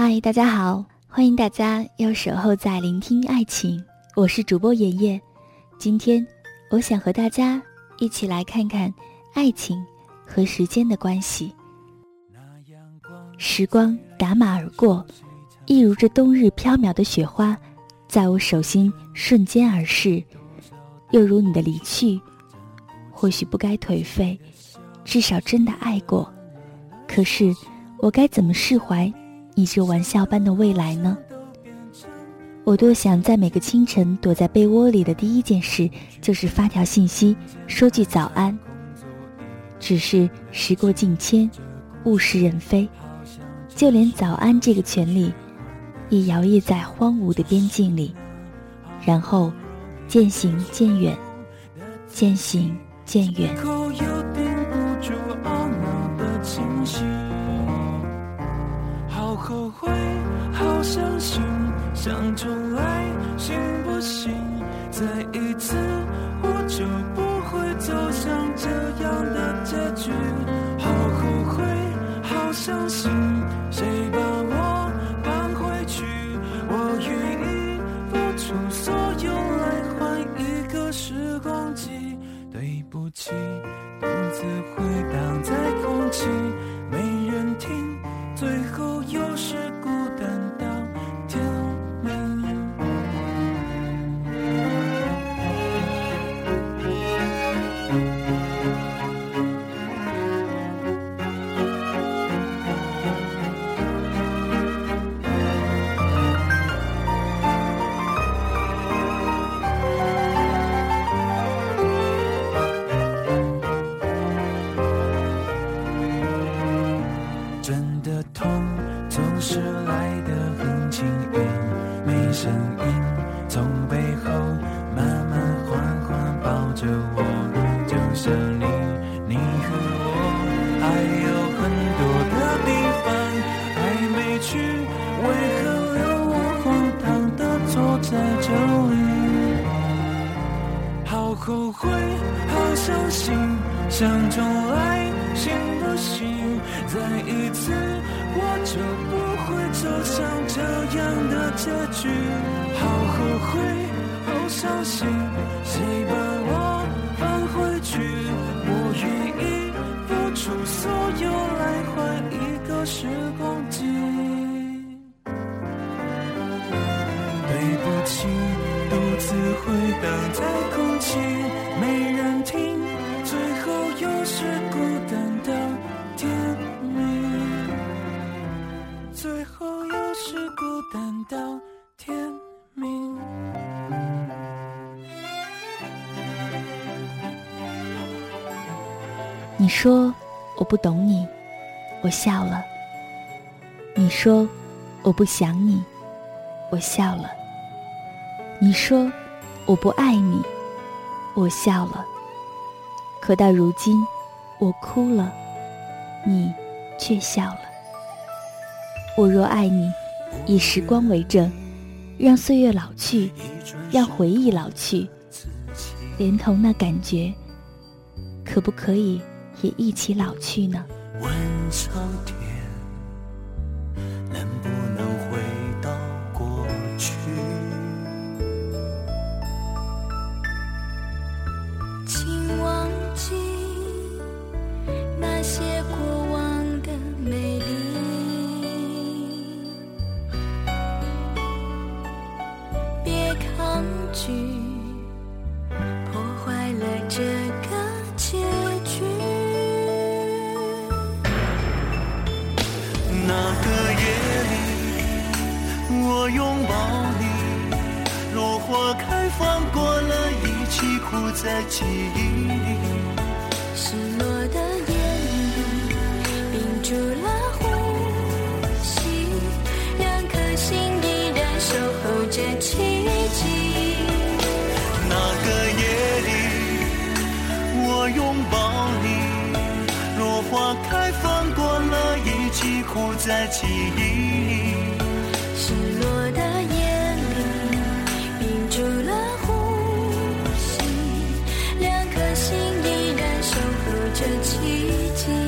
嗨，大家好，欢迎大家又守候在聆听爱情，我是主播妍妍。今天，我想和大家一起来看看爱情和时间的关系。时光打马而过，一如这冬日飘渺的雪花，在我手心瞬间而逝；又如你的离去，或许不该颓废，至少真的爱过。可是，我该怎么释怀？你这玩笑般的未来呢？我多想在每个清晨躲在被窝里的第一件事就是发条信息，说句早安。只是时过境迁，物是人非，就连早安这个权利，也摇曳在荒芜的边境里，然后渐行渐远，渐行渐远。想重来，行不行？再一次，我就不会走向这样的结局。就不会走向这样的结局。好后悔，好伤心，谁把我放回去？你说我不懂你，我笑了。你说我不想你，我笑了。你说我不爱你。我笑了，可到如今，我哭了，你却笑了。我若爱你，以时光为证，让岁月老去，让回忆老去，连同那感觉，可不可以也一起老去呢？问苍天，能不能放过了一起哭在记忆里。失落的眼里，屏住了呼吸，两颗心依然守候着奇迹。那个夜里，我拥抱你，落花开放过了一起哭在记忆里。的奇迹。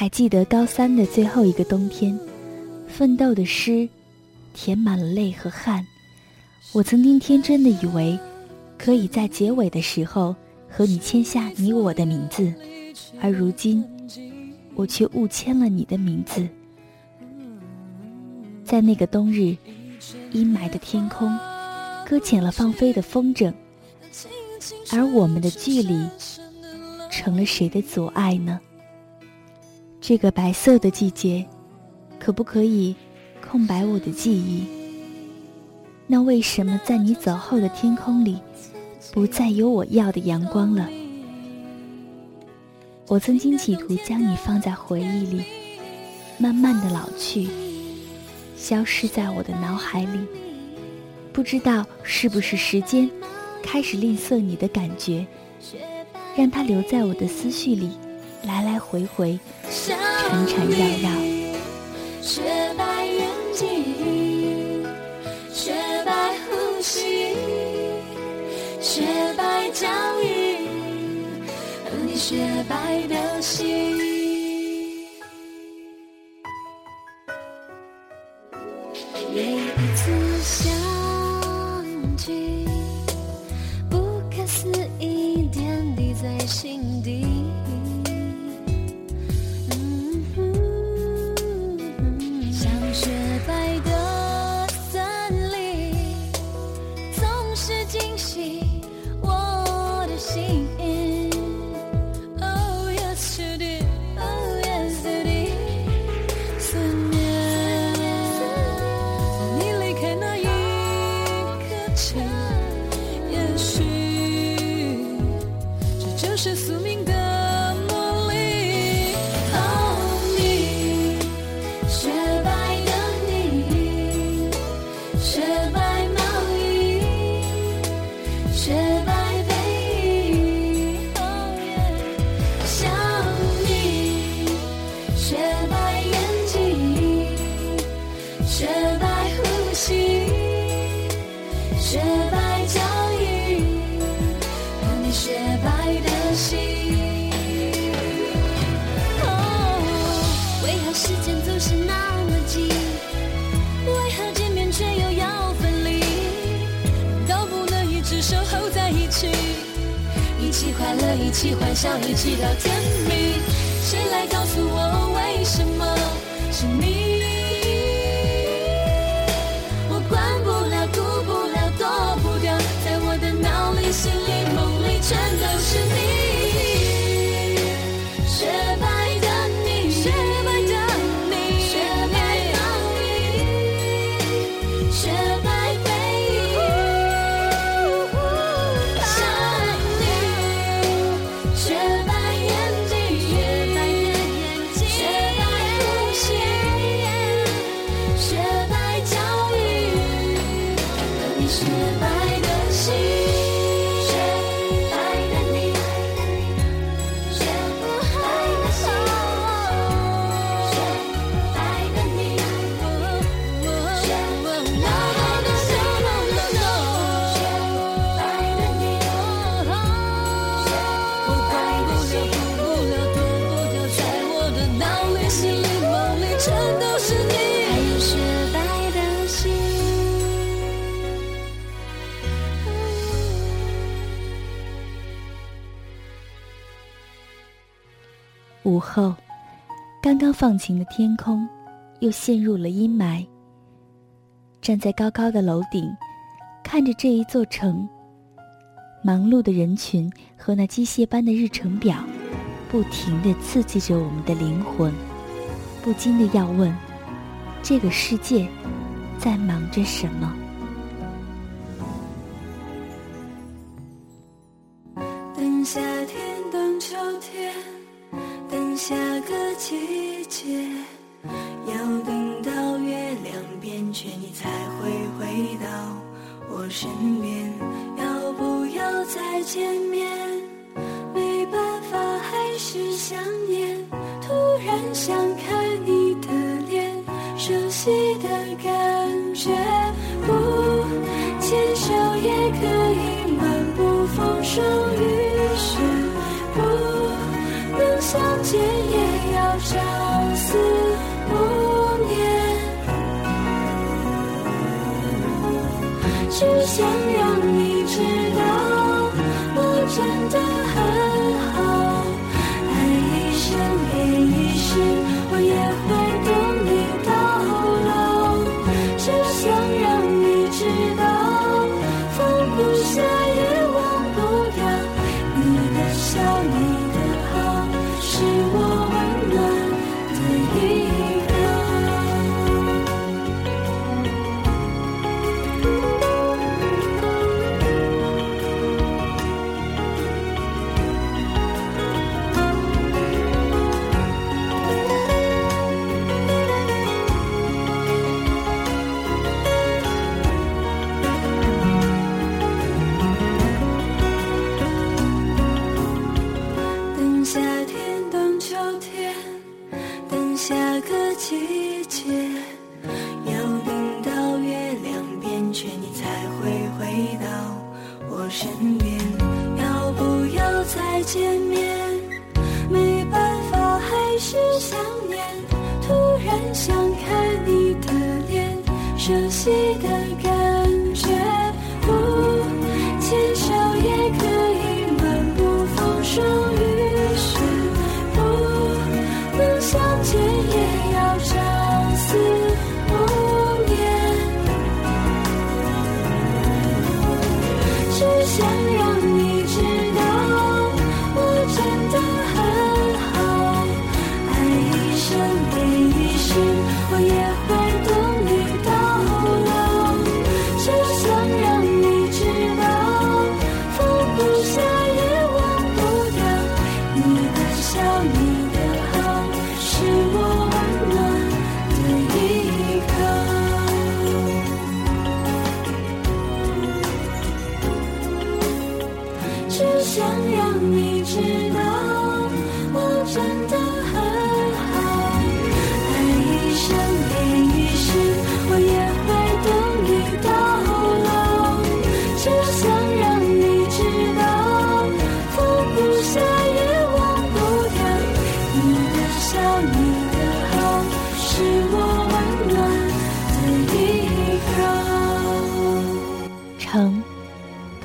还记得高三的最后一个冬天，奋斗的诗填满了泪和汗。我曾经天真的以为，可以在结尾的时候和你签下你我的名字，而如今，我却误签了你的名字。在那个冬日，阴霾的天空搁浅了放飞的风筝，而我们的距离，成了谁的阻碍呢？这个白色的季节，可不可以空白我的记忆？那为什么在你走后的天空里，不再有我要的阳光了？我曾经企图将你放在回忆里，慢慢的老去，消失在我的脑海里。不知道是不是时间开始吝啬你的感觉，让它留在我的思绪里，来来回回。缠缠绕绕，雪白眼睛，雪白呼吸，雪白脚印，和你雪白的心。每一次相聚，不可思议点滴在心底。就是是那么近，为何见面却又要分离？都不能一直守候在一起，一起快乐，一起欢笑，一起到天明。谁来告诉我，为什么是你？午后刚刚放晴的天空又陷入了阴霾。站在高高的楼顶看着这一座城忙碌的人群和那机械般的日程表不停地刺激着我们的灵魂。不禁的要问这个世界在忙着什么？等夏天等秋天下个季节，要等到月亮变缺，你才会回到我身边。要不要再见面？没办法，还是想念。突然想看你的脸，熟悉的感觉。不牵手也可以漫步风霜。间也要朝思暮念，只想要。见面。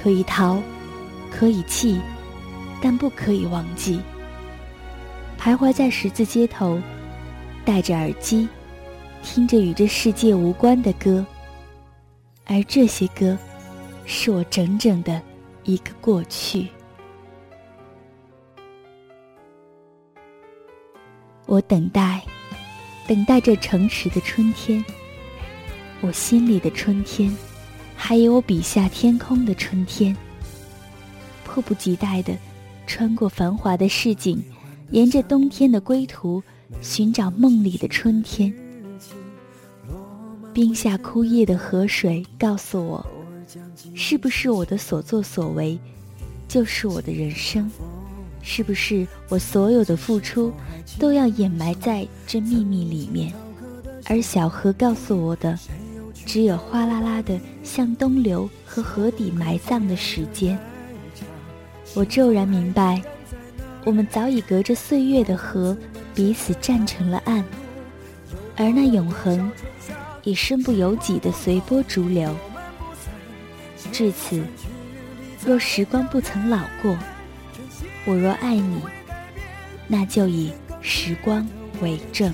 可以逃可以弃但不可以忘记。徘徊在十字街头戴着耳机听着与这世界无关的歌。而这些歌是我整整的一个过去。我等待等待这城池的春天我心里的春天。还有我笔下天空的春天。迫不及待地穿过繁华的市井，沿着冬天的归途，寻找梦里的春天。冰下枯叶的河水告诉我，是不是我的所作所为，就是我的人生？是不是我所有的付出，都要掩埋在这秘密里面？而小河告诉我的，只有哗啦啦的向东流和河底埋葬的时间。我骤然明白，我们早已隔着岁月的河，彼此站成了岸，而那永恒，已身不由己的随波逐流。至此，若时光不曾老过。我若爱你，那就以时光为证。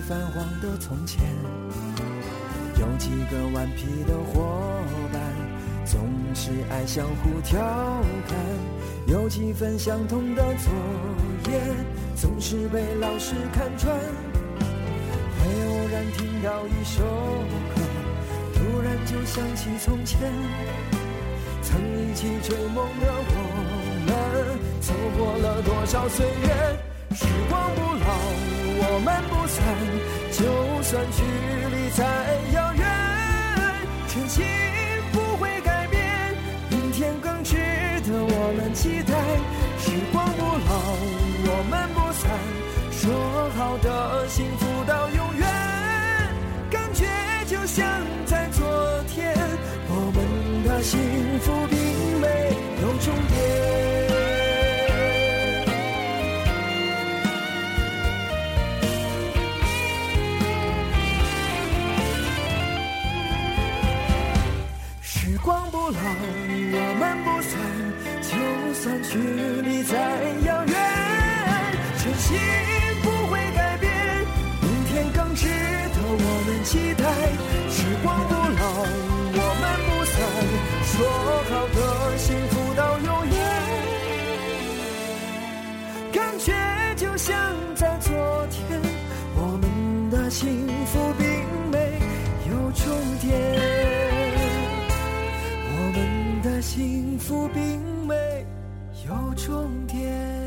泛黄的从前。有几个顽皮的伙伴，总是爱相互调侃；有几分相同的作业，总是被老师看穿。会偶然听到一首歌。突然就想起从前，曾一起追梦的我们，走过了多少岁月？时光不老，我们不散，就算距离再遥远，真心不会改变，明天更值得我们期待。时光不老，我们不散，说好的幸福到永远，感觉就像。在就算距离再遥远，真心不会改变，明天更值得我们期待。时光不老。我们不散说好的幸福到永远，感觉终点。